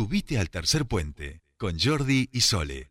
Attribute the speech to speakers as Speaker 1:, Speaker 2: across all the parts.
Speaker 1: Subite al tercer puente con Jordi y Sole.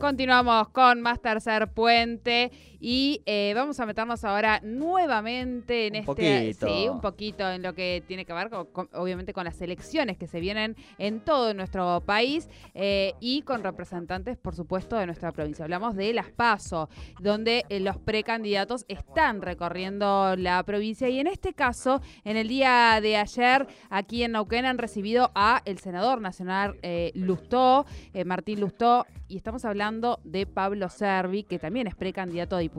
Speaker 2: Continuamos con más tercer puente y eh, vamos a meternos ahora nuevamente en
Speaker 3: Un
Speaker 2: este
Speaker 3: poquito.
Speaker 2: sí, un poquito en lo que tiene que ver con, con- obviamente con las elecciones que se vienen en todo nuestro país eh, y con representantes, por supuesto, de nuestra provincia. Hablamos de Las Paso, donde eh, los precandidatos están recorriendo la provincia y en este caso, en el día de ayer, aquí en Neuquén han recibido a el senador nacional eh, Lustó, eh, Martín Lustó, y estamos hablando de Pablo Servi, que también es precandidato a diputado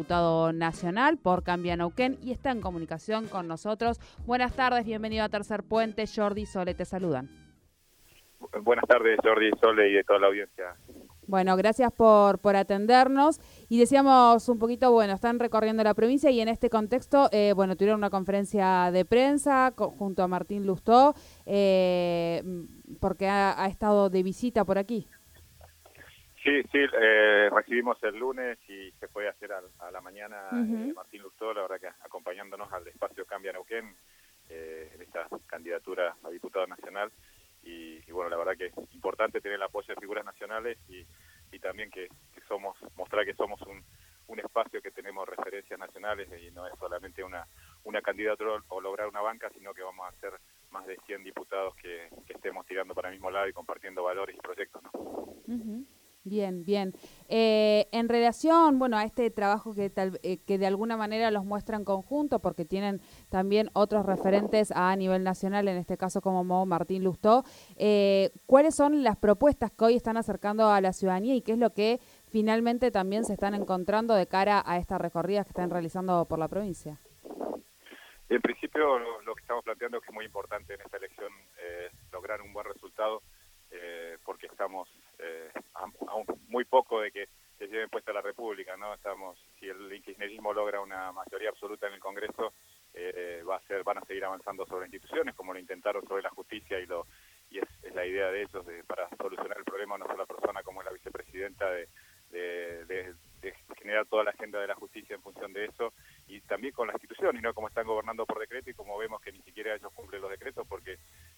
Speaker 2: nacional por Cambia Neuquén y está en comunicación con nosotros. Buenas tardes, bienvenido a Tercer Puente. Jordi y Sole te saludan.
Speaker 4: Buenas tardes, Jordi Sole y de toda la audiencia.
Speaker 2: Bueno, gracias por, por atendernos. Y decíamos un poquito, bueno, están recorriendo la provincia y en este contexto, eh, bueno, tuvieron una conferencia de prensa co- junto a Martín Lustó, eh, porque ha, ha estado de visita por aquí.
Speaker 4: Sí, sí, eh, recibimos el lunes y se fue a hacer al- a, la mañana eh, Martín Lustó, la verdad que acompañándonos al espacio Cambia Neuquén eh, en esta candidatura a diputado nacional. Y, y bueno, la verdad que es importante tener el apoyo de figuras nacionales y, y también que, que somos mostrar que somos un, un espacio que tenemos referencias nacionales y no es solamente una, una candidatura o lograr una banca, sino que vamos a ser más de 100 diputados que, que estemos tirando para el mismo lado y compartiendo valores y proyectos. ¿no?
Speaker 2: Ujú. Bien, bien. Eh, en relación, bueno, a este trabajo que, tal, eh, que de alguna manera los muestra en conjunto, porque tienen también otros referentes a nivel nacional, en este caso como Mo Martín Lustó, eh, ¿cuáles son las propuestas que hoy están acercando a la ciudadanía y qué es lo que finalmente también se están encontrando de cara a estas recorridas que están realizando por la provincia?
Speaker 4: En principio, lo, lo que estamos planteando es que es muy importante en esta elección eh, lograr un buen resultado, porque estamos eh, a, a un- muy poco de que se lleve puesta la República, ¿no? Estamos, si el kirchnerismo logra una mayoría absoluta en el Congreso, eh, va a ser, van a seguir avanzando sobre instituciones, como lo intentaron sobre la justicia y lo y es, es la idea de ellos de, para solucionar el problema una sola persona como la vicepresidenta de, de- de- de generar toda la agenda de la justicia en función de eso y también con las instituciones, ¿no? Como están gobernando por decreto y como vemos que ni siquiera ellos cumplen los decretos porque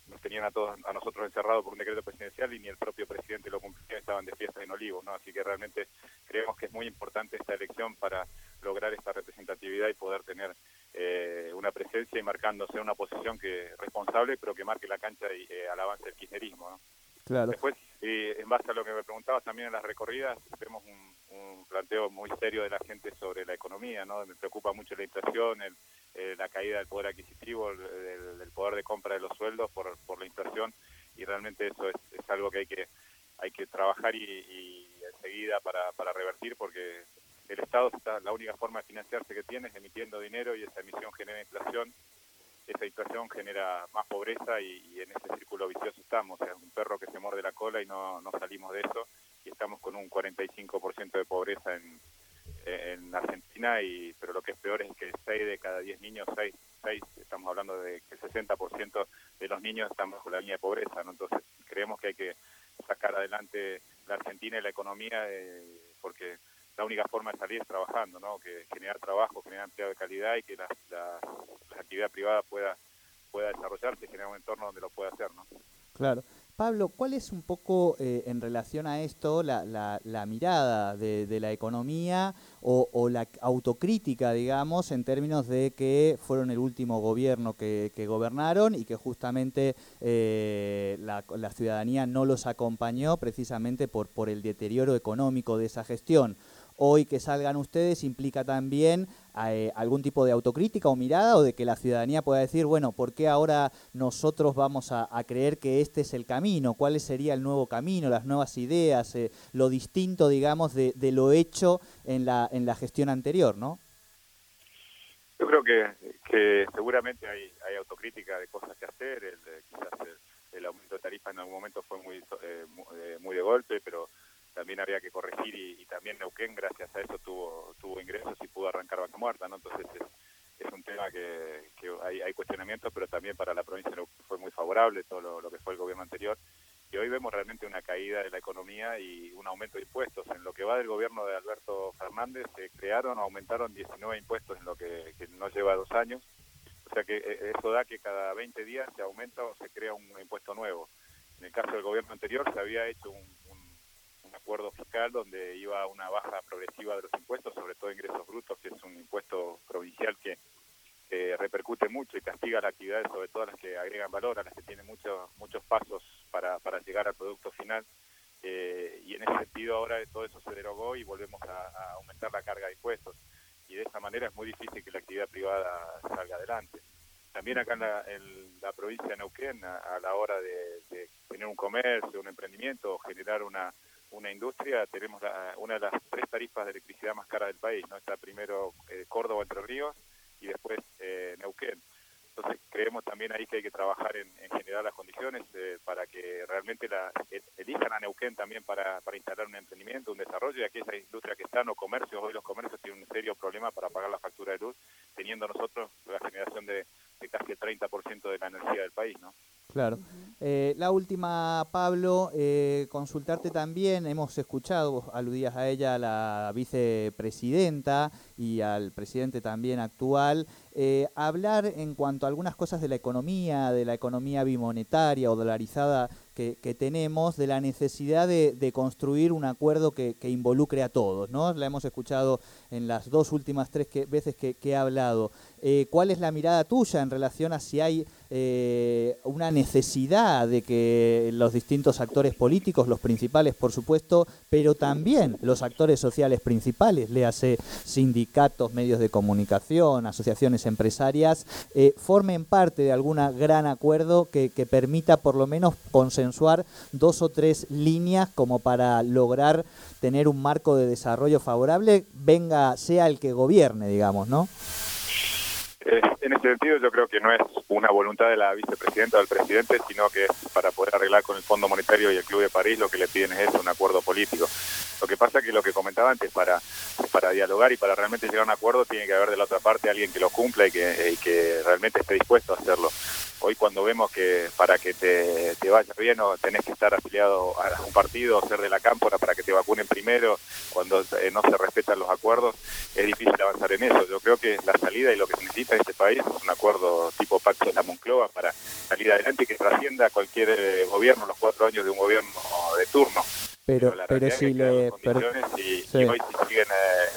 Speaker 4: nos tenían a todos a nosotros encerrados por un decreto presidencial y ni el propio presidente lo cumplía, estaban de fiesta en Olivos, ¿no? Así que realmente creemos que es muy importante esta elección para lograr esta representatividad y poder tener eh, una presencia y marcándose una posición que responsable, pero que marque la cancha y, eh, al avance del kirchnerismo, ¿no?
Speaker 3: Claro.
Speaker 4: Después, eh, en base a lo que me preguntabas también en las recorridas, tenemos un, un planteo muy serio de la gente sobre la economía, ¿no? Me preocupa mucho la inflación, el, eh, la caída del poder adquisitivo, el, del- del poder de compra de los sueldos por, por la inflación y realmente eso es, es algo que hay que hay que trabajar y, enseguida para, para revertir porque el Estado está la única forma de financiarse que tiene es emitiendo dinero y esa emisión genera inflación esa inflación genera más pobreza y, en ese círculo vicioso estamos, sea, un perro que se muerde la cola y no, no salimos de eso y estamos con un 45% de pobreza en, en Argentina, y pero lo que es peor es que 6 de cada 10 niños, 6, 6 estamos hablando de que el 60% de los niños están bajo la línea de pobreza, ¿no? entonces creemos que hay que sacar adelante la Argentina y la economía eh, porque la única forma de salir es trabajando, ¿no? Que generar trabajo, generar empleo de calidad y que la, la- la actividad privada pueda pueda desarrollarse y generar un entorno donde lo pueda hacer, ¿no?
Speaker 3: Claro. Pablo, ¿cuál es un poco eh, en relación a esto la, mirada de, la economía o, la autocrítica, digamos, en términos de que fueron el último gobierno que, gobernaron y que justamente eh, la, ciudadanía no los acompañó precisamente por el deterioro económico de esa gestión? Hoy que salgan ustedes implica también eh, algún tipo de autocrítica o mirada o de que la ciudadanía pueda decir, bueno, ¿por qué ahora nosotros vamos a, a creer que este es el camino? ¿Cuál sería el nuevo camino, las nuevas ideas, eh, lo distinto, digamos, de, de lo hecho en la, en la gestión anterior, ¿no?
Speaker 4: Yo creo que, que seguramente hay, autocrítica de cosas que hacer, el, quizás el, aumento de tarifa en algún momento fue muy, eh, eh, muy de golpe, pero también habría que corregir y, y también Neuquén gracias a eso tuvo tuvo ingresos y pudo arrancar vaca muerta, ¿no? Entonces es, un tema que, que hay, hay cuestionamientos, pero también para la provincia Neuquén fue muy favorable todo lo, que fue el gobierno anterior y hoy vemos realmente una caída de la economía y un aumento de impuestos. En lo que va del gobierno de Alberto Fernández se crearon o aumentaron 19 impuestos en lo que, no lleva dos años. O sea que eh, eso da que cada 20 días se aumenta o se crea un impuesto nuevo. En el caso del gobierno anterior se había hecho un, acuerdo fiscal donde iba una baja progresiva de los impuestos, sobre todo ingresos brutos, que es un impuesto provincial que repercute mucho y castiga las actividades, sobre todo las que agregan valor, a las que tienen muchos muchos pasos para, para llegar al producto final. Eh, y en ese sentido ahora todo eso se derogó y volvemos a, aumentar la carga de impuestos. Y de esa manera es muy difícil que la actividad privada salga adelante. También acá en la, provincia de Neuquén, a, la hora de, tener un comercio, un emprendimiento generar una, una industria, tenemos una de las tres tarifas de electricidad más caras del país. ¿no? Está primero eh, Córdoba, Entre Ríos, y después eh, Neuquén. Entonces creemos también ahí que hay que trabajar en, generar las condiciones eh, para que realmente la, elijan a Neuquén también para, para instalar un emprendimiento, un desarrollo, y aquí esa industria que están o comercios, hoy los comercios tienen un serio problema para pagar la factura de luz, teniendo nosotros la generación de, de casi el 30% de la energía del país, ¿no?
Speaker 3: Claro. Eh, la última, Pablo, eh, consultarte también, hemos escuchado, aludías a ella, a la vicepresidenta y al presidente también actual, eh, hablar en cuanto a algunas cosas de la economía, de la economía bimonetaria o dolarizada que, tenemos de la necesidad de, construir un acuerdo que, involucre a todos, ¿no? La hemos escuchado en las dos últimas tres veces que, he hablado. Eh, ¿Cuál es la mirada tuya en relación a si hay eh, una necesidad de que los distintos actores políticos, los principales por supuesto, pero también los actores sociales principales, le hace sindicatos, medios de comunicación, asociaciones empresarias, eh, formen parte de algún gran acuerdo que, que permita por lo menos consensuar dos o tres líneas como para lograr tener un marco de desarrollo favorable, venga, sea el que gobierne, digamos, ¿no?
Speaker 4: En ese sentido yo creo que no es una voluntad de la vicepresidenta o del presidente, sino que es para poder arreglar con el Fondo Monetario y el Club de París lo que le piden es un acuerdo político. Lo que pasa que lo que comentaba antes, para, para dialogar y para realmente llegar a un acuerdo tiene que haber de la otra parte alguien que lo cumpla y que, y que realmente esté dispuesto a hacerlo. Hoy cuando vemos que para que te, te vaya bien o tenés que estar afiliado a un partido o ser de la cámpora para que te vacunen primero, cuando eh, no se respetan los acuerdos, es difícil avanzar en eso. Yo creo que la salida y lo que se necesita en este país es un acuerdo tipo Pacto de la Moncloa para salir adelante y que trascienda cualquier eh, gobierno, los cuatro años de un gobierno de turno.
Speaker 3: Pero, pero, si le... Pero,
Speaker 4: y, hoy si siguen eh,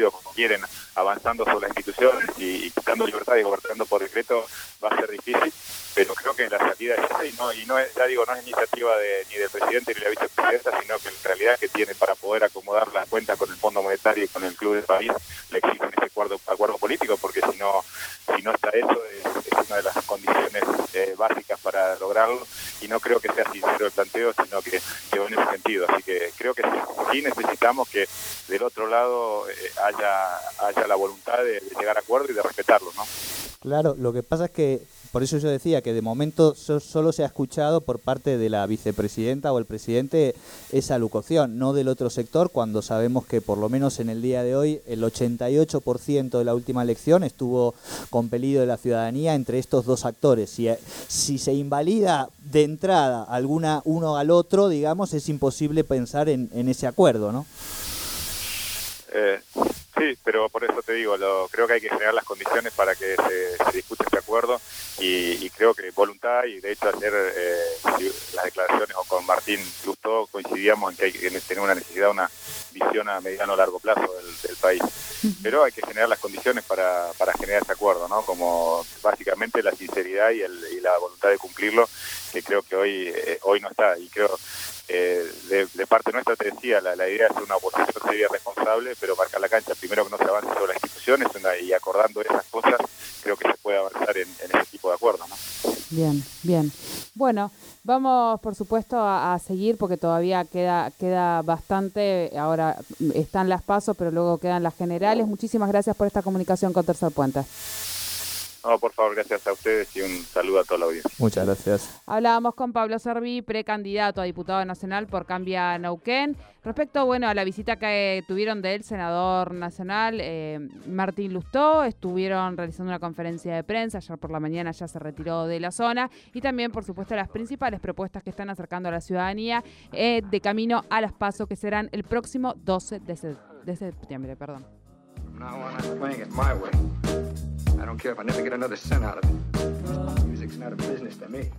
Speaker 4: como quieren avanzando sobre las instituciones y, quitando libertad y gobernando por decreto va a ser difícil pero creo que la salida es esa y no, y no es, ya digo, no es iniciativa de, ni del presidente ni de la vicepresidenta, sino que en realidad que tiene para poder acomodar las cuentas con el Fondo Monetario y con el Club de París, le exigen ese acuerdo, acuerdo político, porque si no, si no está eso, es, una de las condiciones eh, básicas para lograrlo, y no creo que sea sincero el planteo, sino que, que va en ese sentido. Así que creo que sí, necesitamos que del otro lado eh, haya, haya la voluntad de, de llegar a acuerdo y de respetarlo, ¿no?
Speaker 3: Claro, lo que pasa es que por eso yo decía que de momento solo se ha escuchado por parte de la vicepresidenta o el presidente esa locución, no del otro sector, cuando sabemos que por lo menos en el día de hoy el 88% de la última elección estuvo compelido de la ciudadanía entre estos dos actores. Si, si se invalida de entrada alguna uno al otro, digamos, es imposible pensar en, ese acuerdo, ¿no?
Speaker 4: Eh, sí, pero por eso te digo, lo, creo que hay que generar las condiciones para que se, se discute este acuerdo y, creo que voluntad, y de hecho ayer eh, las declaraciones o con Martín Lustó coincidíamos en que hay que tener una necesidad, una visión a mediano o largo plazo del, país. Pero hay que generar las condiciones para, para generar ese acuerdo, ¿no? Como básicamente la sinceridad y, el, y la voluntad de cumplirlo, que creo que hoy, eh, hoy no está. Y creo eh, parte nuestra te decía, la, idea es una oposición seria responsable, pero marcar la cancha, primero que no se avance sobre las instituciones y acordando esas cosas, creo que se puede avanzar en, ese tipo de acuerdos. ¿no?
Speaker 2: Bien, bien. Bueno, vamos por supuesto a, seguir porque todavía queda, queda bastante, ahora están las pasos, pero luego quedan las generales. Muchísimas gracias por esta comunicación con Tercer Puente.
Speaker 4: No, por favor, gracias a ustedes y un saludo a toda la audiencia.
Speaker 3: Muchas gracias.
Speaker 2: Hablábamos con Pablo Servi, precandidato a diputado nacional por Cambia Neuquén. Respecto bueno, a la visita que tuvieron del senador nacional eh, Martín Lustó, estuvieron realizando una conferencia de prensa, ayer por la mañana ya se retiró de la zona, y también, por supuesto, las principales propuestas que están acercando a la ciudadanía eh, de camino a las pasos que serán el próximo 12 de, de septiembre. Perdón. I don't care if I never get another cent out of it. Music's not a business to me.